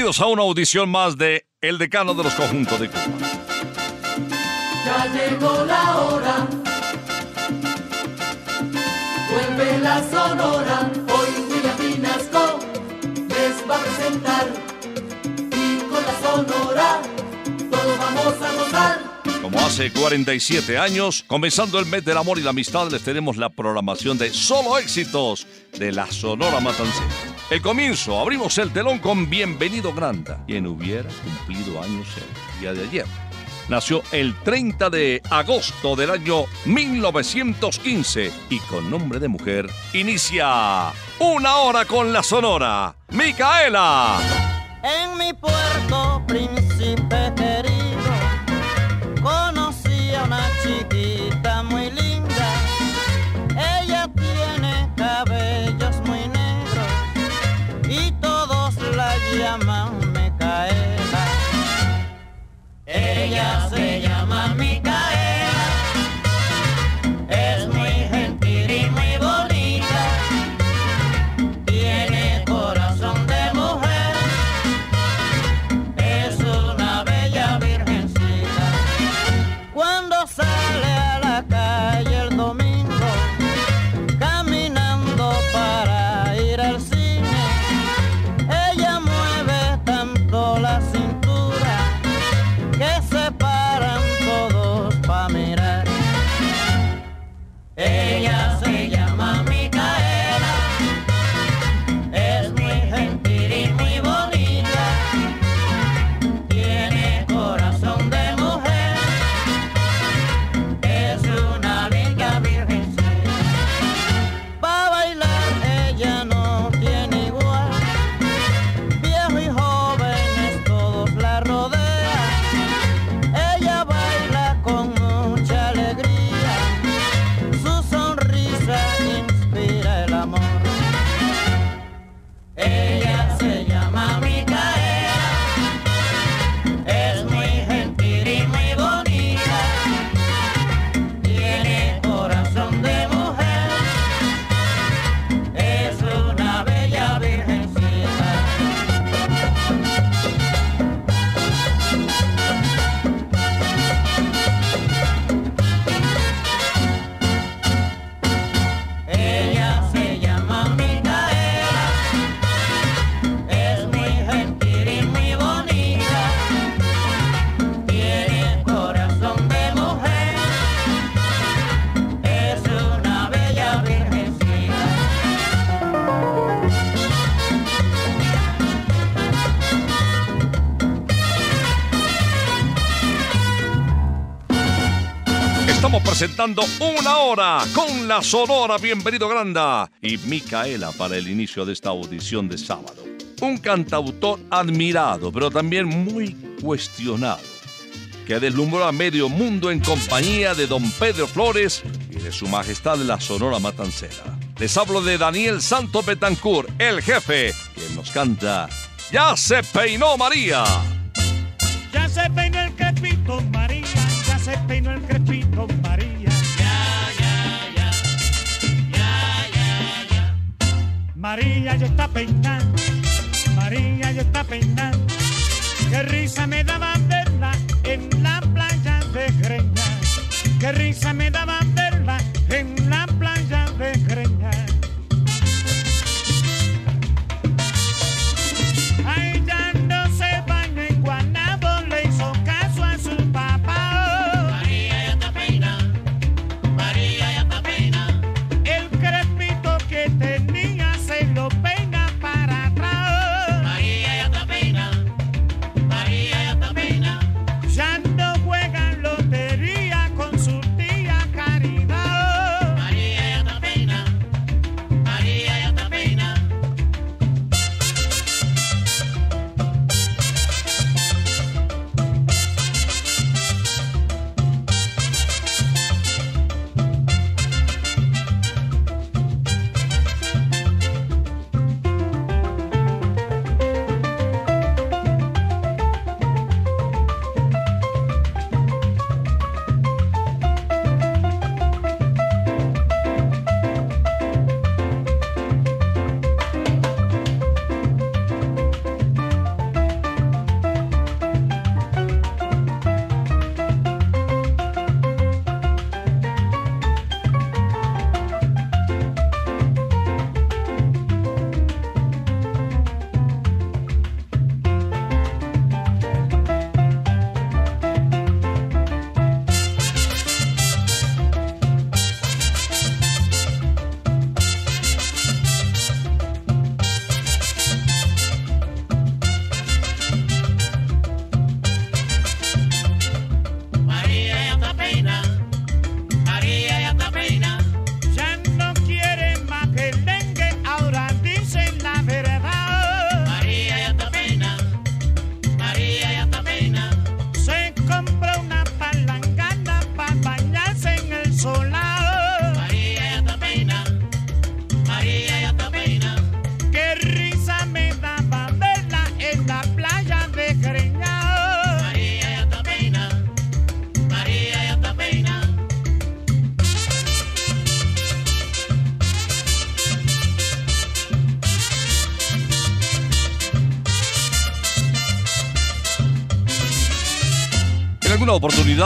Bienvenidos a una audición más de El Decano de los Conjuntos de Cuba. Ya llegó la hora. Vuelve la sonora. Hoy William Pinasco les va a presentar. Y con la sonora todos vamos a gozar. Como hace 47 años, comenzando el mes del amor y la amistad, les tenemos la programación de solo éxitos de la Sonora Matancera. El comienzo, abrimos el telón con Bienvenido Granda, quien hubiera cumplido años el día de ayer. Nació el 30 de agosto del año 1915 y con nombre de mujer inicia Una hora con la Sonora. Micaela. En mi puerto, príncipe Una hora con la Sonora Bienvenido Granda y Micaela para el inicio de esta audición de sábado. Un cantautor admirado, pero también muy cuestionado, que deslumbró a medio mundo en compañía de don Pedro Flores y de su majestad la Sonora Matancera. Les hablo de Daniel Santo Betancourt, el jefe, quien nos canta Ya se peinó María. Está peinando, María ya está peinando. Qué risa me daba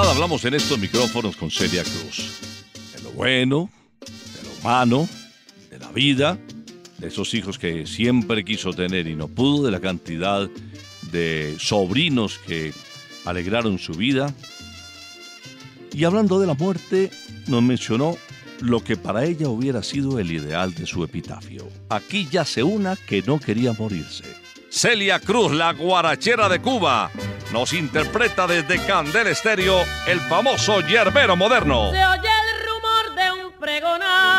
hablamos en estos micrófonos con Celia Cruz. De lo bueno, de lo humano, de la vida, de esos hijos que siempre quiso tener y no pudo, de la cantidad de sobrinos que alegraron su vida. Y hablando de la muerte, nos mencionó lo que para ella hubiera sido el ideal de su epitafio. Aquí yace una que no quería morirse. Celia Cruz, la guarachera de Cuba, nos interpreta desde Candel Estéreo el famoso yerbero moderno. Se oye el rumor de un pregonar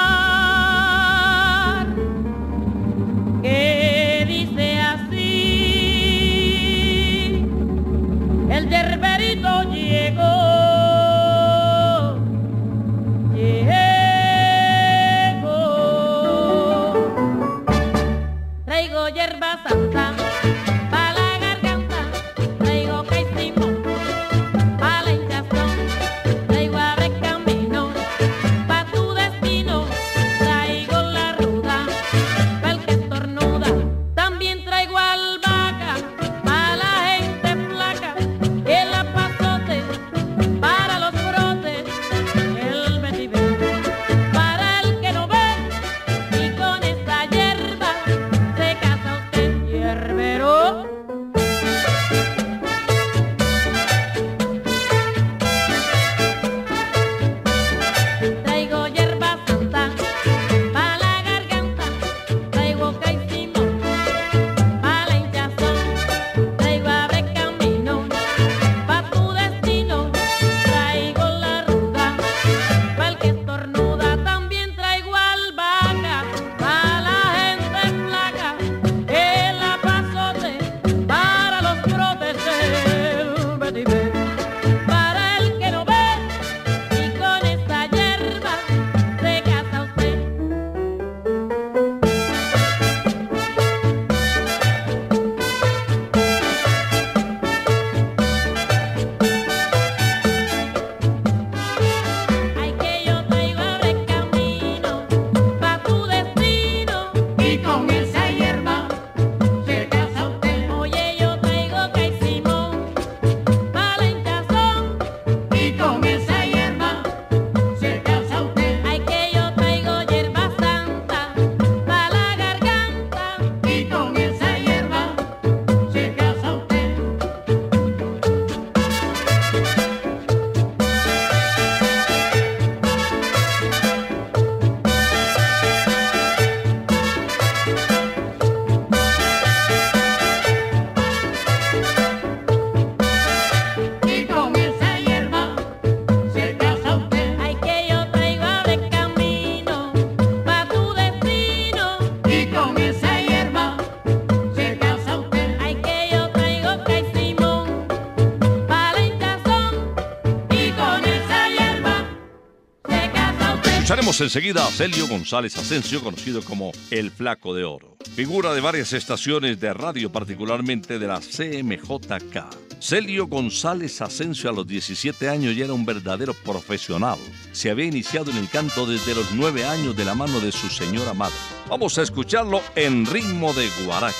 Escucharemos enseguida a Celio González Asensio, conocido como El Flaco de Oro. Figura de varias estaciones de radio, particularmente de la CMJK. Celio González Asensio a los 17 años ya era un verdadero profesional. Se había iniciado en el canto desde los 9 años de la mano de su señora madre. Vamos a escucharlo en ritmo de guaracha.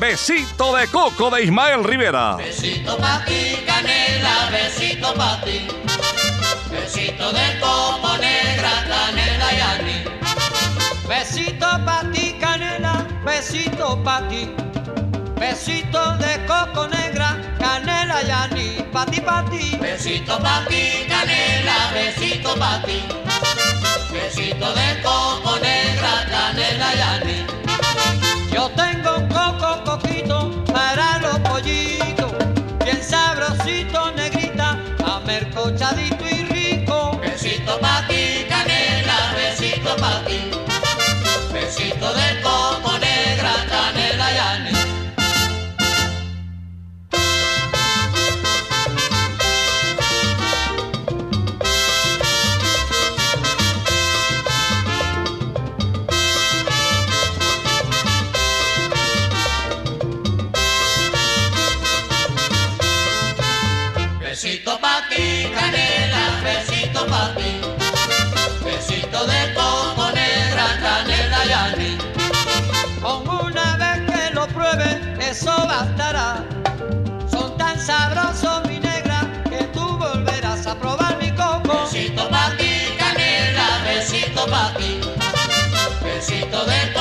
Besito de coco de Ismael Rivera. Besito pa' ti, canela, besito pa' ti. Besito de coco Besito pa' ti, canela, besito pa' ti. Besito de coco negra, canela y aní, pa' ti, pa' ti. Besito pa' ti, canela, besito pa' ti. Besito de coco negra, canela y aní. Yo tengo un coco coquito para los pollitos, Besito pa' ti, canela, besito pa' ti. Besito de coco negra, canela y. Con una vez que lo pruebes, eso bastará. Son tan sabrosos, mi negra, que tú volverás a probar mi coco. Besito pa' ti, canela, besito pa' ti. Besito de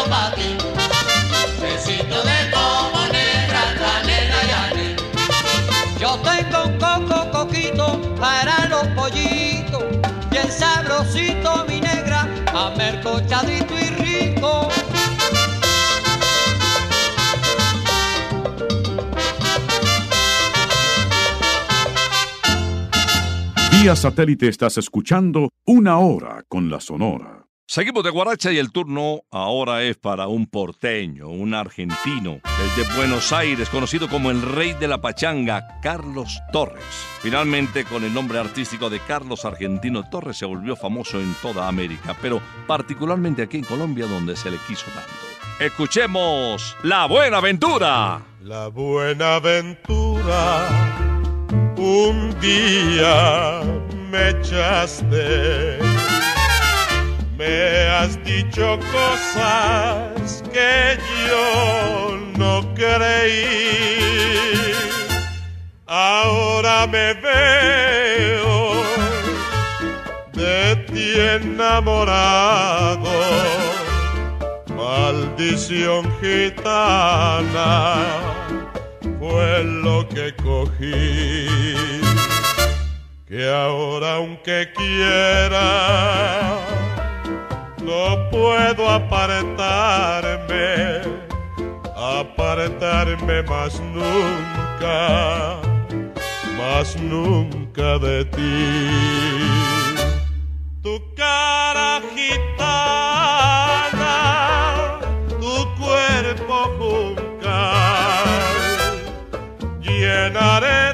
besito pa' ti. Besito de coco negra, canela y. Yo tengo un coco coquito para los pollitos, bien sabrosito mi negra, amercochadito y rico. Vía satélite estás escuchando Una Hora con la Sonora. Seguimos de Guaracha y el turno ahora es para un porteño, un argentino, desde Buenos Aires, conocido como el rey de la pachanga, Carlos Torres. Finalmente, con el nombre artístico de Carlos Argentino Torres, se volvió famoso en toda América, pero particularmente aquí en Colombia, donde se le quiso tanto. Escuchemos La Buena Aventura. La buena aventura, un día me echaste, me has dicho cosas que yo no creí. Ahora me veo de ti enamorado maldición gitana fue lo que cogí. Que ahora aunque quiera, no puedo apartarme, apartarme más nunca, más nunca de ti. Tu cara gitana, tu cuerpo juncal, llenaré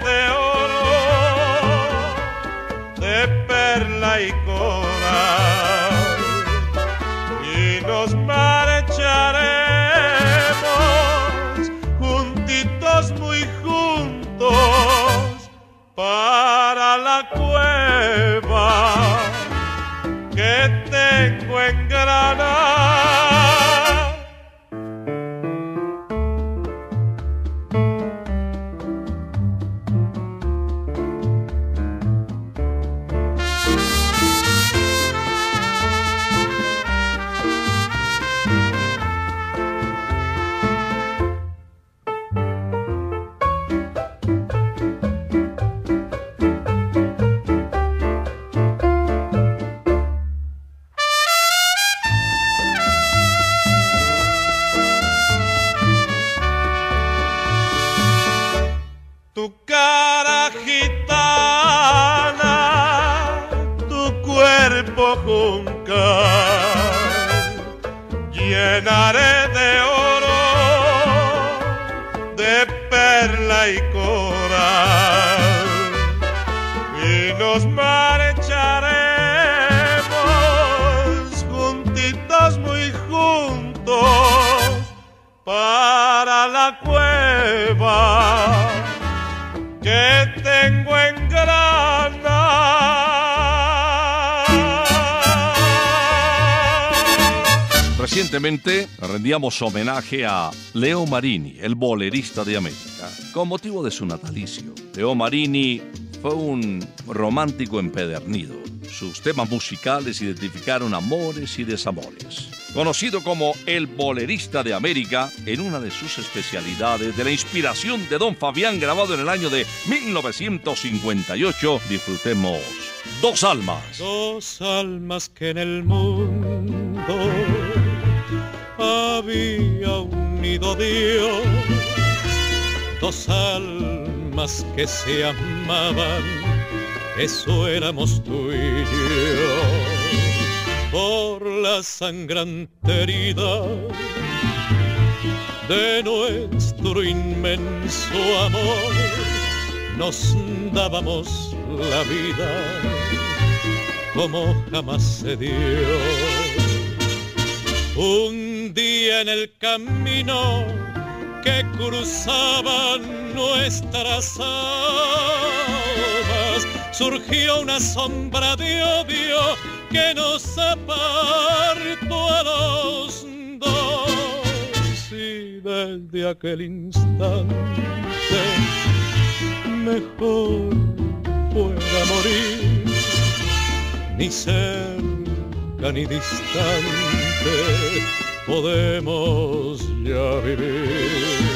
rendíamos homenaje a Leo Marini, el bolerista de América, con motivo de su natalicio. Leo Marini fue un romántico empedernido. Sus temas musicales identificaron amores y desamores. Conocido como el bolerista de América, en una de sus especialidades de la inspiración de Don Fabián grabado en el año de 1958, disfrutemos Dos Almas. Dos almas que en el mundo había unido Dios, dos almas que se amaban, eso éramos tú y yo, por la sangrante herida de nuestro inmenso amor, nos dábamos la vida como jamás se dio. Un día en el camino que cruzaban nuestras almas, surgió una sombra de odio que nos apartó a los dos. Y desde aquel instante mejor fuera morir, ni cerca ni distante podemos ya vivir.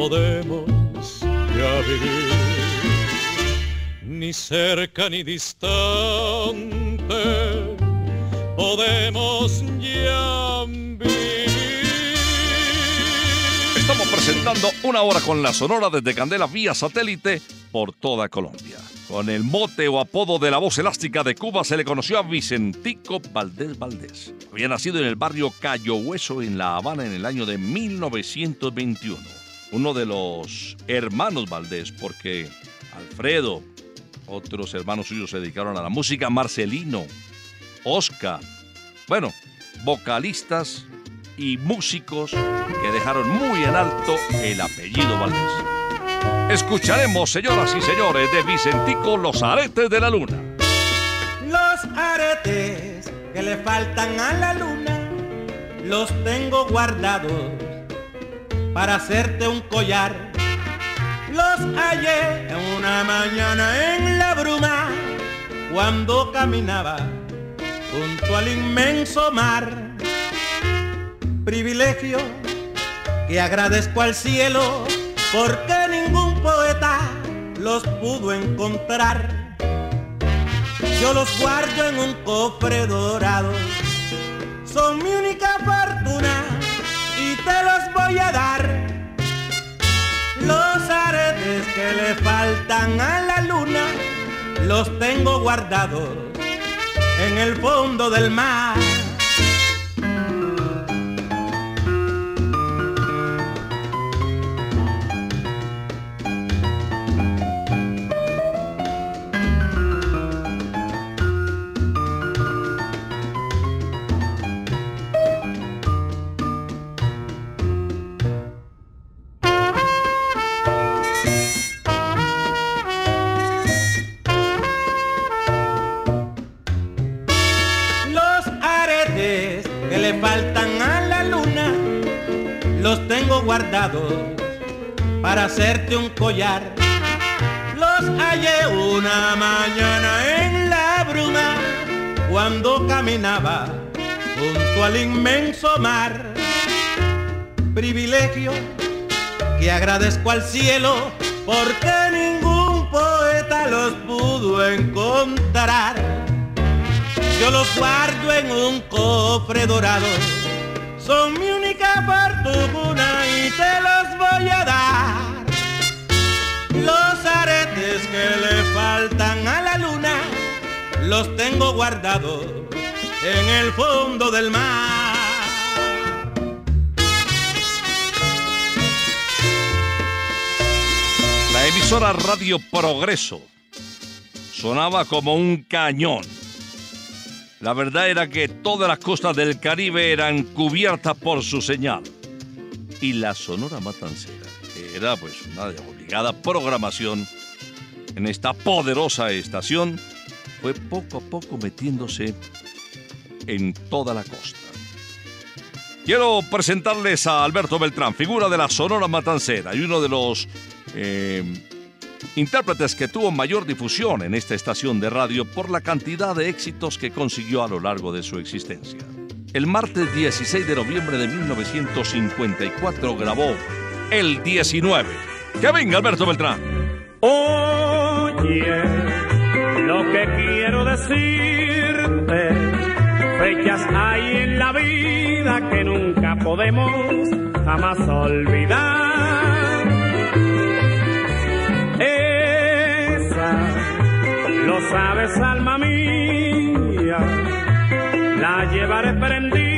podemos ya vivir, ni cerca ni distante podemos ya vivir. Estamos presentando una hora con la Sonora desde Candela vía satélite por toda Colombia. Con el mote o apodo de la voz elástica de Cuba se le conoció a Vicentico Valdés Valdés. Había nacido en el barrio Cayo Hueso en La Habana en el año de 1921. Uno de los hermanos Valdés, porque Alfredo, otros hermanos suyos se dedicaron a la música, Marcelino, Oscar, bueno, vocalistas y músicos que dejaron muy en alto el apellido Valdés. Escucharemos, señoras y señores, de Vicentico Los Aretes de la Luna. Los aretes que le faltan a la luna los tengo guardados para hacerte un collar. Los hallé en una mañana en la bruma cuando caminaba junto al inmenso mar. Privilegio que agradezco al cielo porque ningún poeta los pudo encontrar. Yo los guardo en un cofre dorado, son mi única fortuna te los voy a dar. Los aretes que le faltan a la luna, los tengo guardados en el fondo del mar. Para hacerte un collar. Los hallé una mañana en la bruma cuando caminaba junto al inmenso mar. Privilegio que agradezco al cielo porque ningún poeta los pudo encontrar. Yo los guardo en un cofre dorado, son mi única fortuna y te los voy a dar. Los aretes que le faltan a la luna, los tengo guardados en el fondo del mar. La emisora Radio Progreso sonaba como un cañón. La verdad era que todas las costas del Caribe eran cubiertas por su señal. Y la Sonora Matancera era pues una obligada programación en esta poderosa estación, fue poco a poco metiéndose en toda la costa. Quiero presentarles a Alberto Beltrán, figura de la Sonora Matancera y uno de los eh, intérpretes que tuvo mayor difusión en esta estación de radio por la cantidad de éxitos que consiguió a lo largo de su existencia. El martes 16 de noviembre de 1954 grabó El 19. Que venga Alberto Beltrán. Oye, lo que quiero decirte, fechas hay en la vida que nunca podemos jamás olvidar. Esa, lo sabes, alma mía, la llevaré prendida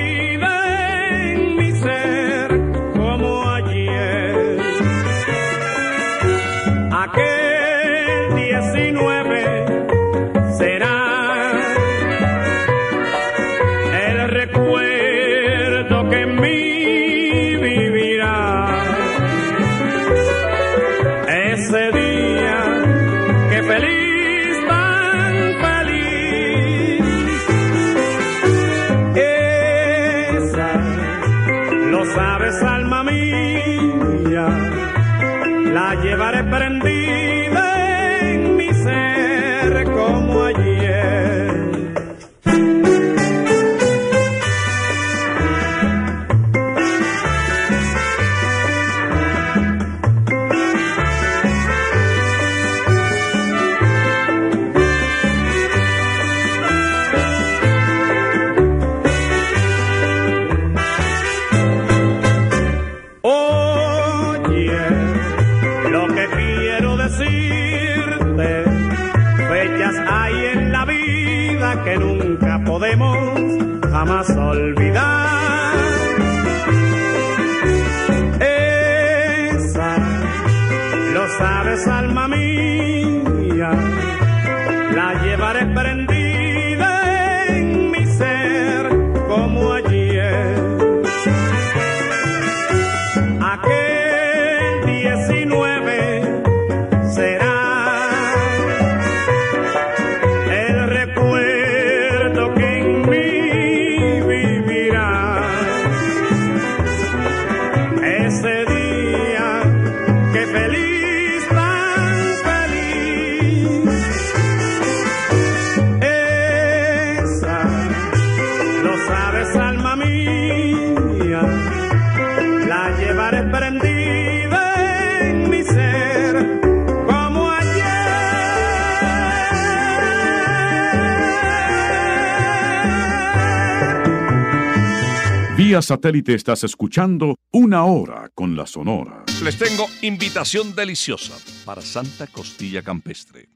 Satélite estás escuchando Una Hora con la Sonora. Les tengo invitación deliciosa para Santa Costilla Campestre.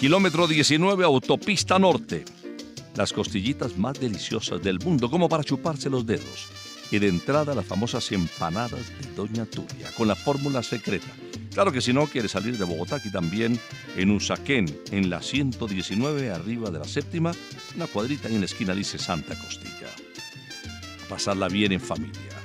Kilómetro 19, autopista norte. Las costillitas más deliciosas del mundo, como para chuparse los dedos. Y de entrada las famosas empanadas de Doña Tulia, con la fórmula secreta. Claro que si no quiere salir de Bogotá, aquí también en Usaquén, en la 119, arriba de la séptima, una cuadrita ahí en la esquina dice Santa Costilla. Pasarla bien en familia.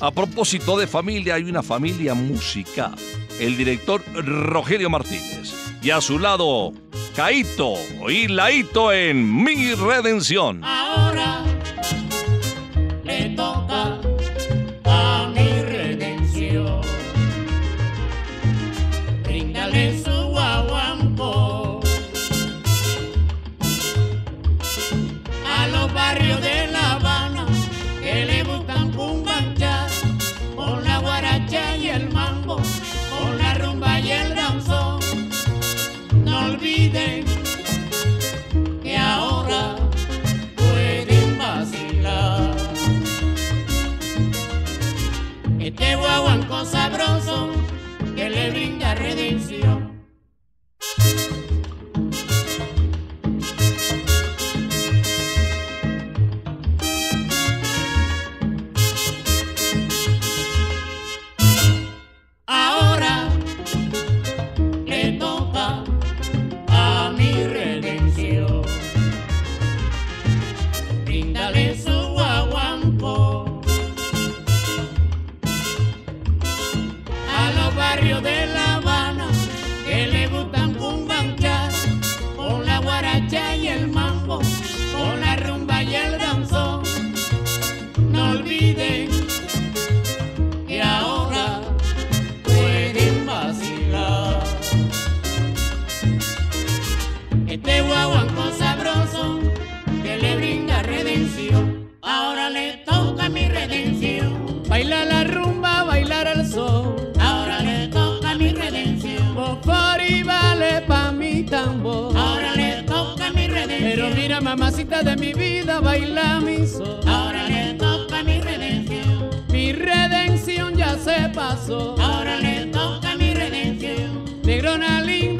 A propósito de familia, hay una familia musical. El director Rogelio Martínez. Y a su lado, Caito y Laito en Mi Redención. Mira, mamacita de mi vida, baila mi sol. Ahora le toca mi redención. Mi redención ya se pasó. Ahora le toca mi redención. Negrona linda,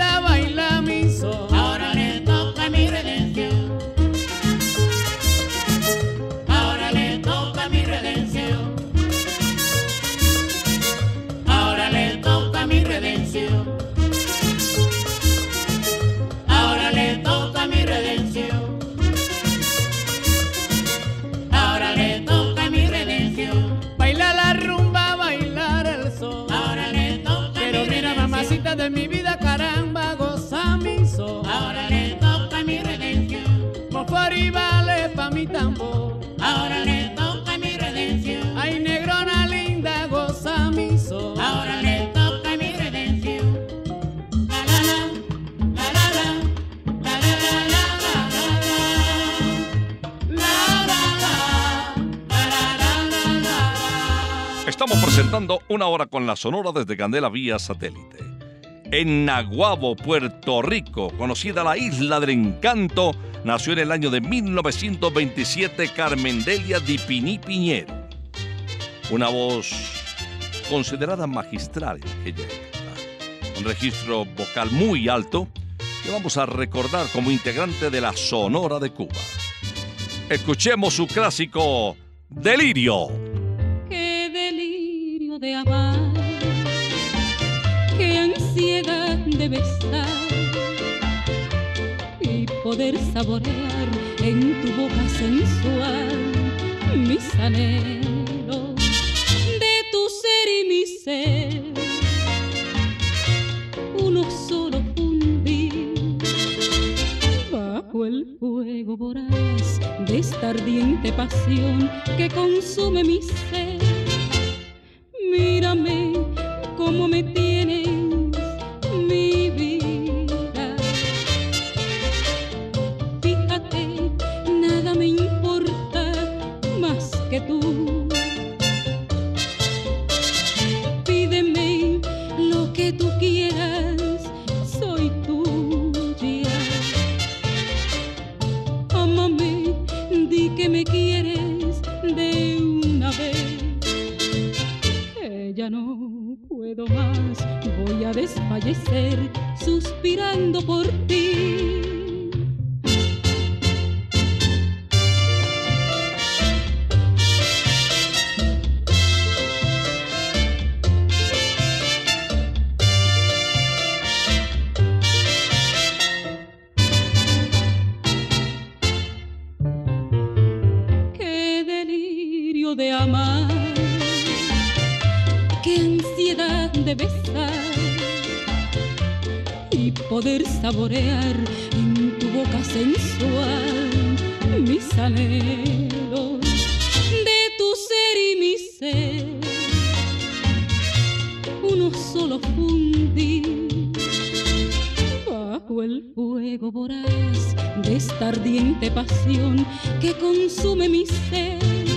mi tambor. Ahora le toca mi redención. Ay, negrona linda, goza mi sol. Ahora le toca mi redención. La la la, la la la, la la la la la la la la la la la Estamos presentando una hora con la Sonora desde Candela vía satélite. En Naguabo, Puerto Rico, conocida la Isla del Encanto, nació en el año de 1927 Carmen Delia Di Piní Piñero. Una voz considerada magistral en aquella época. Un registro vocal muy alto que vamos a recordar como integrante de la Sonora de Cuba. Escuchemos su clásico Delirio. Qué delirio de amar, de besar y poder saborear en tu boca sensual mis anhelos de tu ser y mi ser. Uno solo fundir bajo el fuego voraz de esta ardiente pasión que consume mi ser. Mírame cómo me ardiente pasión que consume mi ser.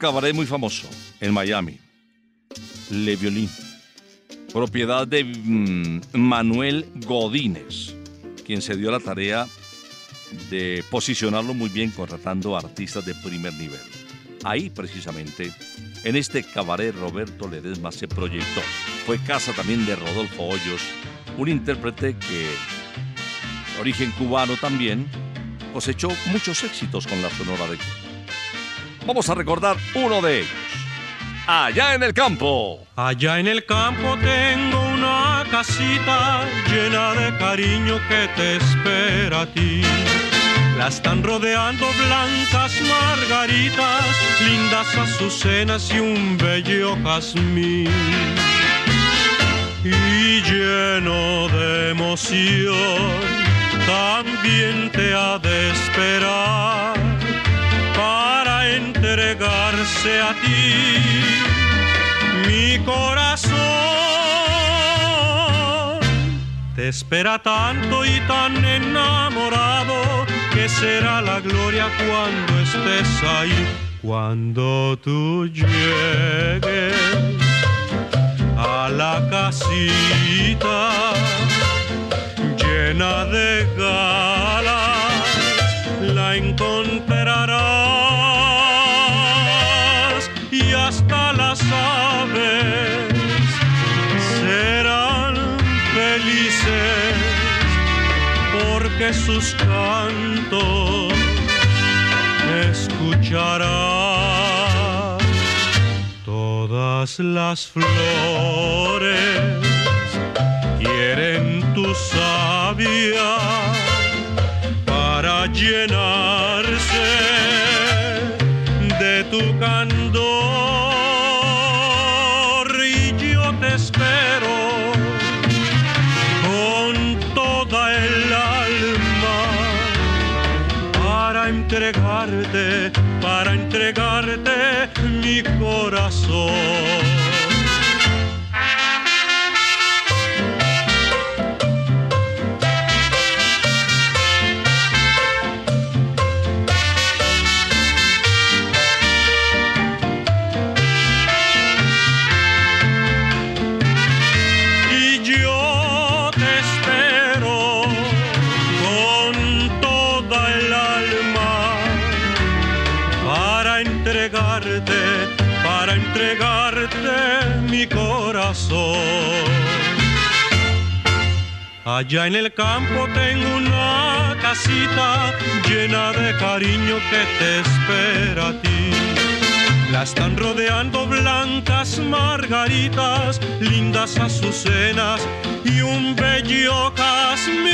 Cabaret muy famoso en Miami, Le Violín, propiedad de mm, Manuel Godínez, quien se dio la tarea de posicionarlo muy bien contratando artistas de primer nivel. Ahí precisamente, en este cabaret Roberto Ledesma se proyectó. Fue casa también de Rodolfo Hoyos, un intérprete que, de origen cubano también, cosechó muchos éxitos con la Sonora de Cuba. Vamos a recordar uno de ellos. Allá en el campo. Allá en el campo tengo una casita llena de cariño que te espera a ti. La están rodeando blancas margaritas, lindas azucenas y un bello jazmín. Y lleno de emoción, también te ha de esperar entregarse a ti mi corazón. Te espera tanto y tan enamorado que será la gloria cuando estés ahí, cuando tú llegues a la casita llena de galas, la encontrarás sus cantos escucharás todas las flores quieren tu savia para llenarse de tu candor para entregarte mi corazón. Allá en el campo tengo una casita llena de cariño que te espera a ti. La están rodeando blancas margaritas, lindas azucenas y un bello jazmín.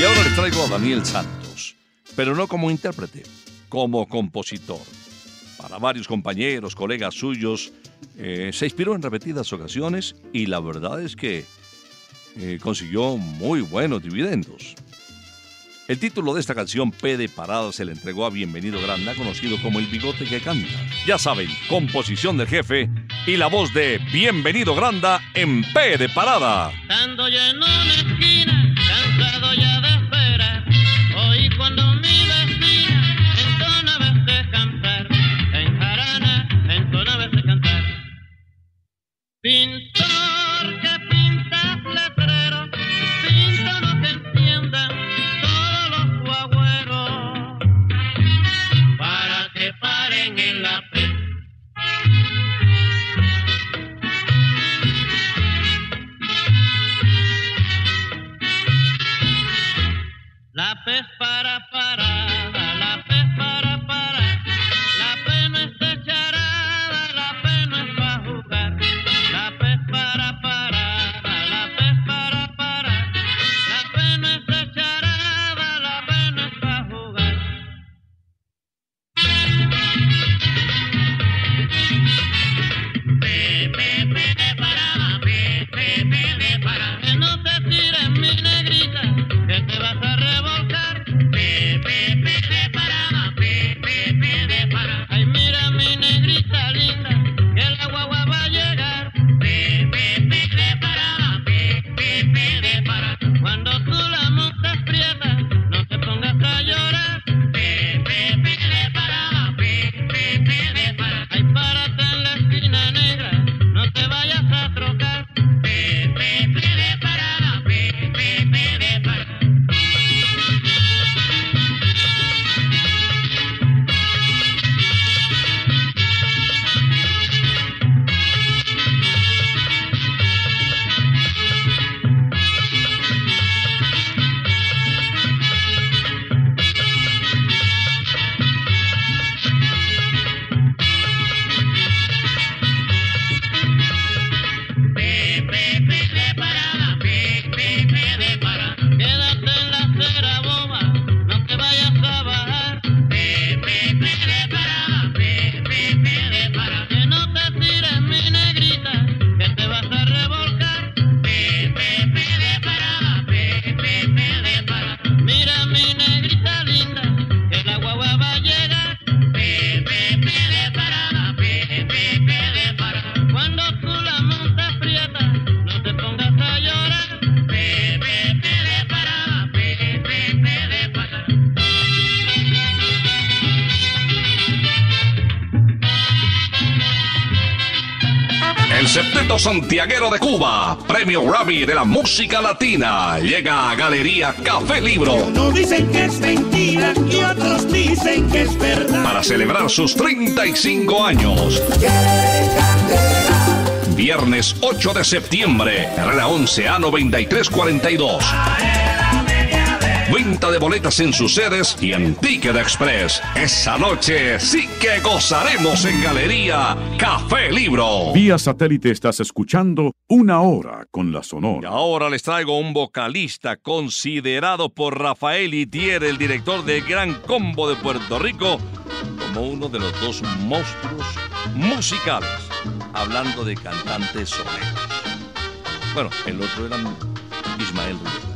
Y ahora les traigo a Daniel Santos, pero no como intérprete, como compositor. Para varios compañeros, colegas suyos, eh, se inspiró en repetidas ocasiones y la verdad es que eh, consiguió muy buenos dividendos. El título de esta canción, P de Parada, se le entregó a Bienvenido Granda, conocido como El Bigote que Canta. Ya saben, composición del jefe y la voz de Bienvenido Granda en P de Parada. been Grammy de la música latina, llega a Galería Café Libro. Unos dicen que es mentira y otros dicen que es verdad. Para celebrar sus 35 años. Viernes 8 de septiembre, Herrera 11 a 9342. Venta de boletas en sus sedes y en Ticket Express. Esa noche sí que gozaremos en Galería Café Libro. Vía satélite estás escuchando Una Hora con la Y Sonora. ahora les traigo un vocalista considerado por Rafael Itier, el director del Gran Combo de Puerto Rico, como uno de los dos monstruos musicales, hablando de cantantes soneros. Bueno, el otro era Ismael Rivera.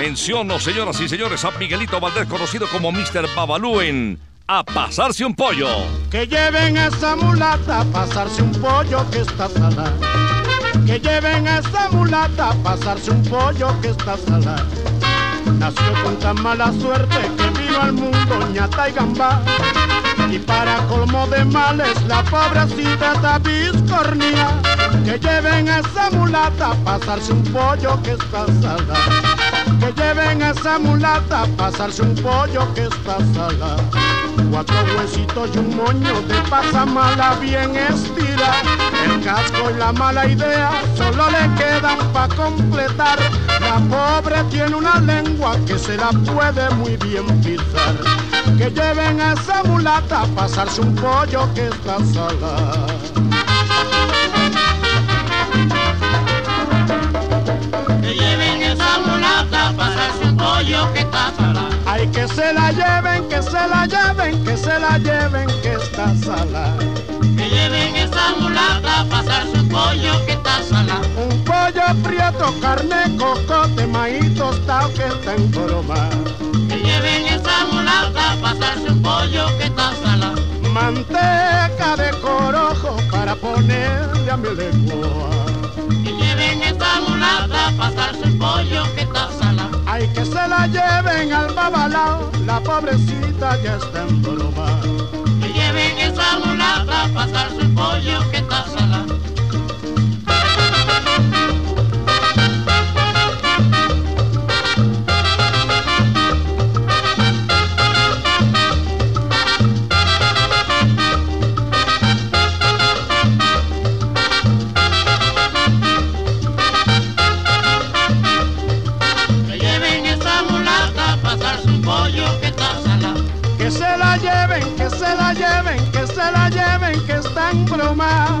Menciono, señoras y señores, a Miguelito Valdés, conocido como Mr. Babalú en A Pasarse un Pollo. Que lleven a esa mulata a pasarse un pollo que está salada. Que lleven a esa mulata a pasarse un pollo que está salada. Nació con tan mala suerte que vino al mundo ñata y gambá. Y para colmo de males la pobrecita está biscornía. Que lleven a esa mulata a pasarse un pollo que está salada. Que lleven a esa mulata a pasarse un pollo que está salada. Cuatro huesitos y un moño de pasa mala bien estira. El casco y la mala idea solo le quedan pa' completar. La pobre tiene una lengua que se la puede muy bien pisar. Que lleven a esa mulata a pasarse un pollo que está salada. Que lleven esa mulata a pasarse un pollo que está salada. Ay, que se la lleven, que se la lleven, que se la lleven, que está. Que lleven esa mulata a pasarse un pollo que está salada. Un pollo prieto, carne, cocote, maíz tostado que está en broma. Que lleven esa mulata a pasarse un pollo que está salada. Manteca de corojo para ponerle a mi lengua. Que lleven esa mulata a pasarse un pollo que está salada. Ay, que se la lleven al babalao, la pobrecita ya está en broma. Esa mulata a pasarse un pollo que está salada. Que broma.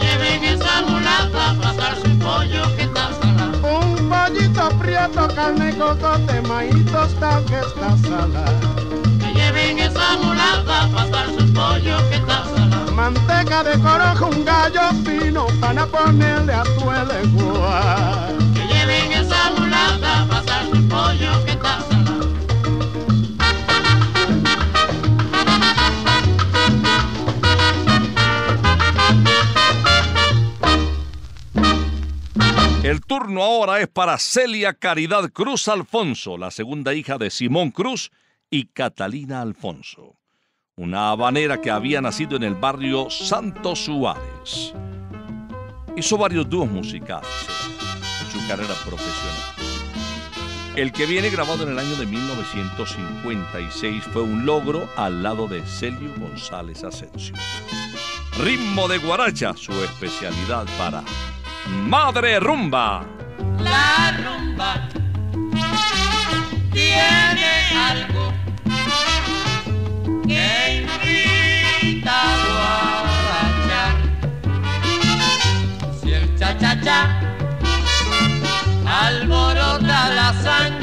Lleven esa mulata a pasarse un pollo que está salada. Un pollito prieto, carne, cocote, maíz tostado que está salada. Que lleven esa mulata a pasarse un pollo que está salada. Manteca de corojo, un gallo fino para ponerle a tu lengua. Que lleven esa mulata a pasarse un pollo que está salada. El turno ahora es para Celia Caridad Cruz Alfonso, la segunda hija de Simón Cruz y Catalina Alfonso, una habanera que había nacido en el barrio Santo Suárez. Hizo varios dúos musicales en su carrera profesional. El que viene grabado en el año de 1956 fue un logro al lado de Celio González Asensio. Ritmo de guaracha, su especialidad para Madre Rumba. La rumba tiene algo que invita a guarachar. Si el cha-cha-cha alborota la sangre,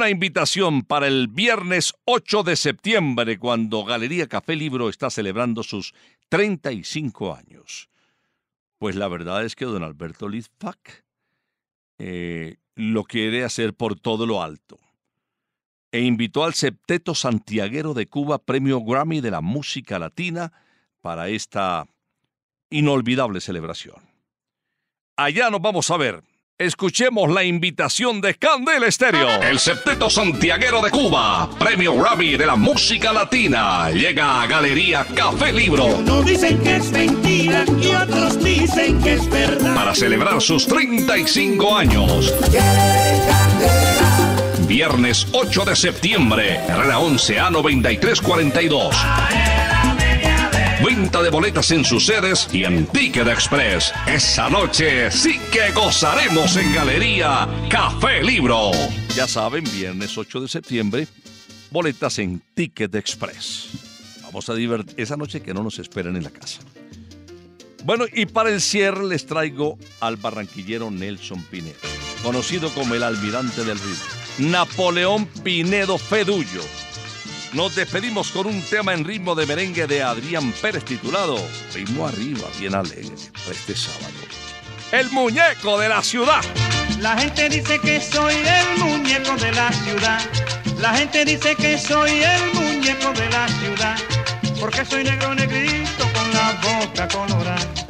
una invitación para el viernes 8 de septiembre, cuando Galería Café Libro está celebrando sus 35 años. Pues la verdad es que don Alberto Lizfac eh, lo quiere hacer por todo lo alto. E invitó al Septeto Santiaguero de Cuba, premio Grammy de la música latina, para esta inolvidable celebración. Allá nos vamos a ver. Escuchemos la invitación de Candel Estéreo. El Septeto Santiaguero de Cuba, premio Grammy de la música latina, llega a Galería Café Libro Unos dicen que es mentira y otros dicen que es verdad. para celebrar sus 35 años. Viernes 8 de septiembre, Herrera 11 a 9342. De boletas en sus sedes y en Ticket Express. Esa noche sí que gozaremos en Galería Café Libro. Ya saben, viernes 8 de septiembre, boletas en Ticket Express. Vamos a divertir esa noche que no nos esperen en la casa. Bueno, y para el cierre les traigo al barranquillero Nelson Pinedo, conocido como el almirante del ritmo. Napoleón Pinedo Fedullo. Nos despedimos con un tema en ritmo de merengue de Adrián Pérez titulado Ritmo arriba, bien alegre, para este sábado. El muñeco de la ciudad. La gente dice que soy el muñeco de la ciudad. La gente dice que soy el muñeco de la ciudad. Porque soy negro negrito con la boca colorada.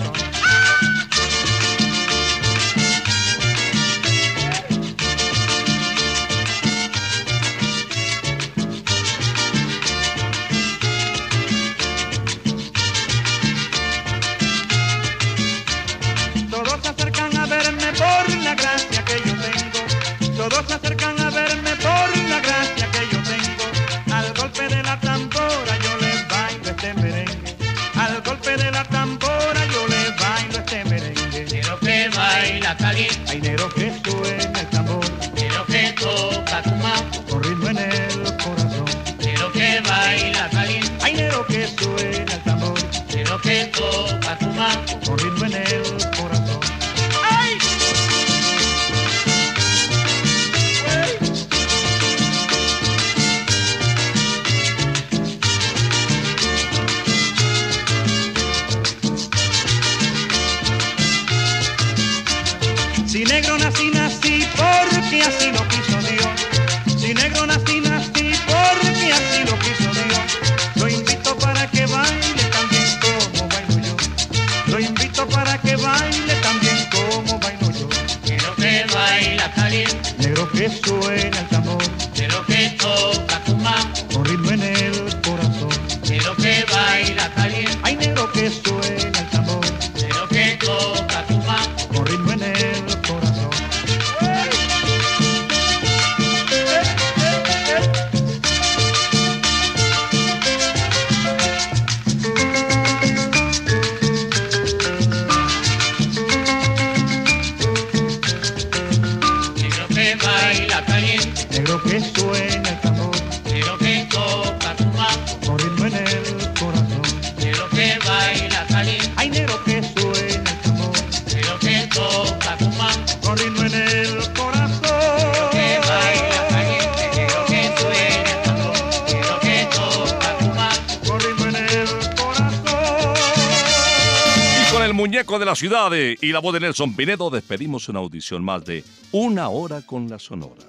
De la ciudad y la voz de Nelson Pinedo despedimos una audición más de Una hora con la Sonora.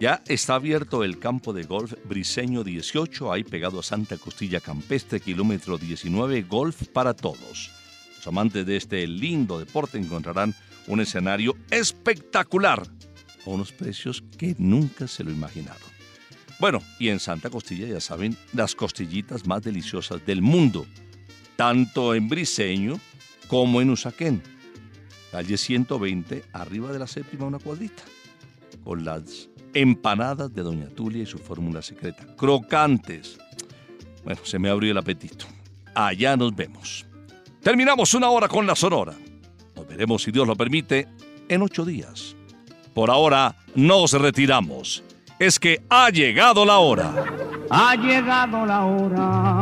Ya está abierto el campo de golf Briseño 18, ahí pegado a Santa Costilla Campestre, kilómetro 19, golf para todos. Los amantes de este lindo deporte encontrarán un escenario espectacular, a unos precios que nunca se lo imaginaron. Bueno, y en Santa Costilla ya saben, las costillitas más deliciosas del mundo, tanto en Briseño como en Usaquén. Calle 120, arriba de la séptima, una cuadrita, con las empanadas de Doña Tulia y su fórmula secreta, crocantes. Bueno, se me abrió el apetito. Allá nos vemos. Terminamos una hora con la Sonora. Nos veremos, si Dios lo permite, en ocho días. Por ahora, nos retiramos. Es que ha llegado la hora. Ha llegado la hora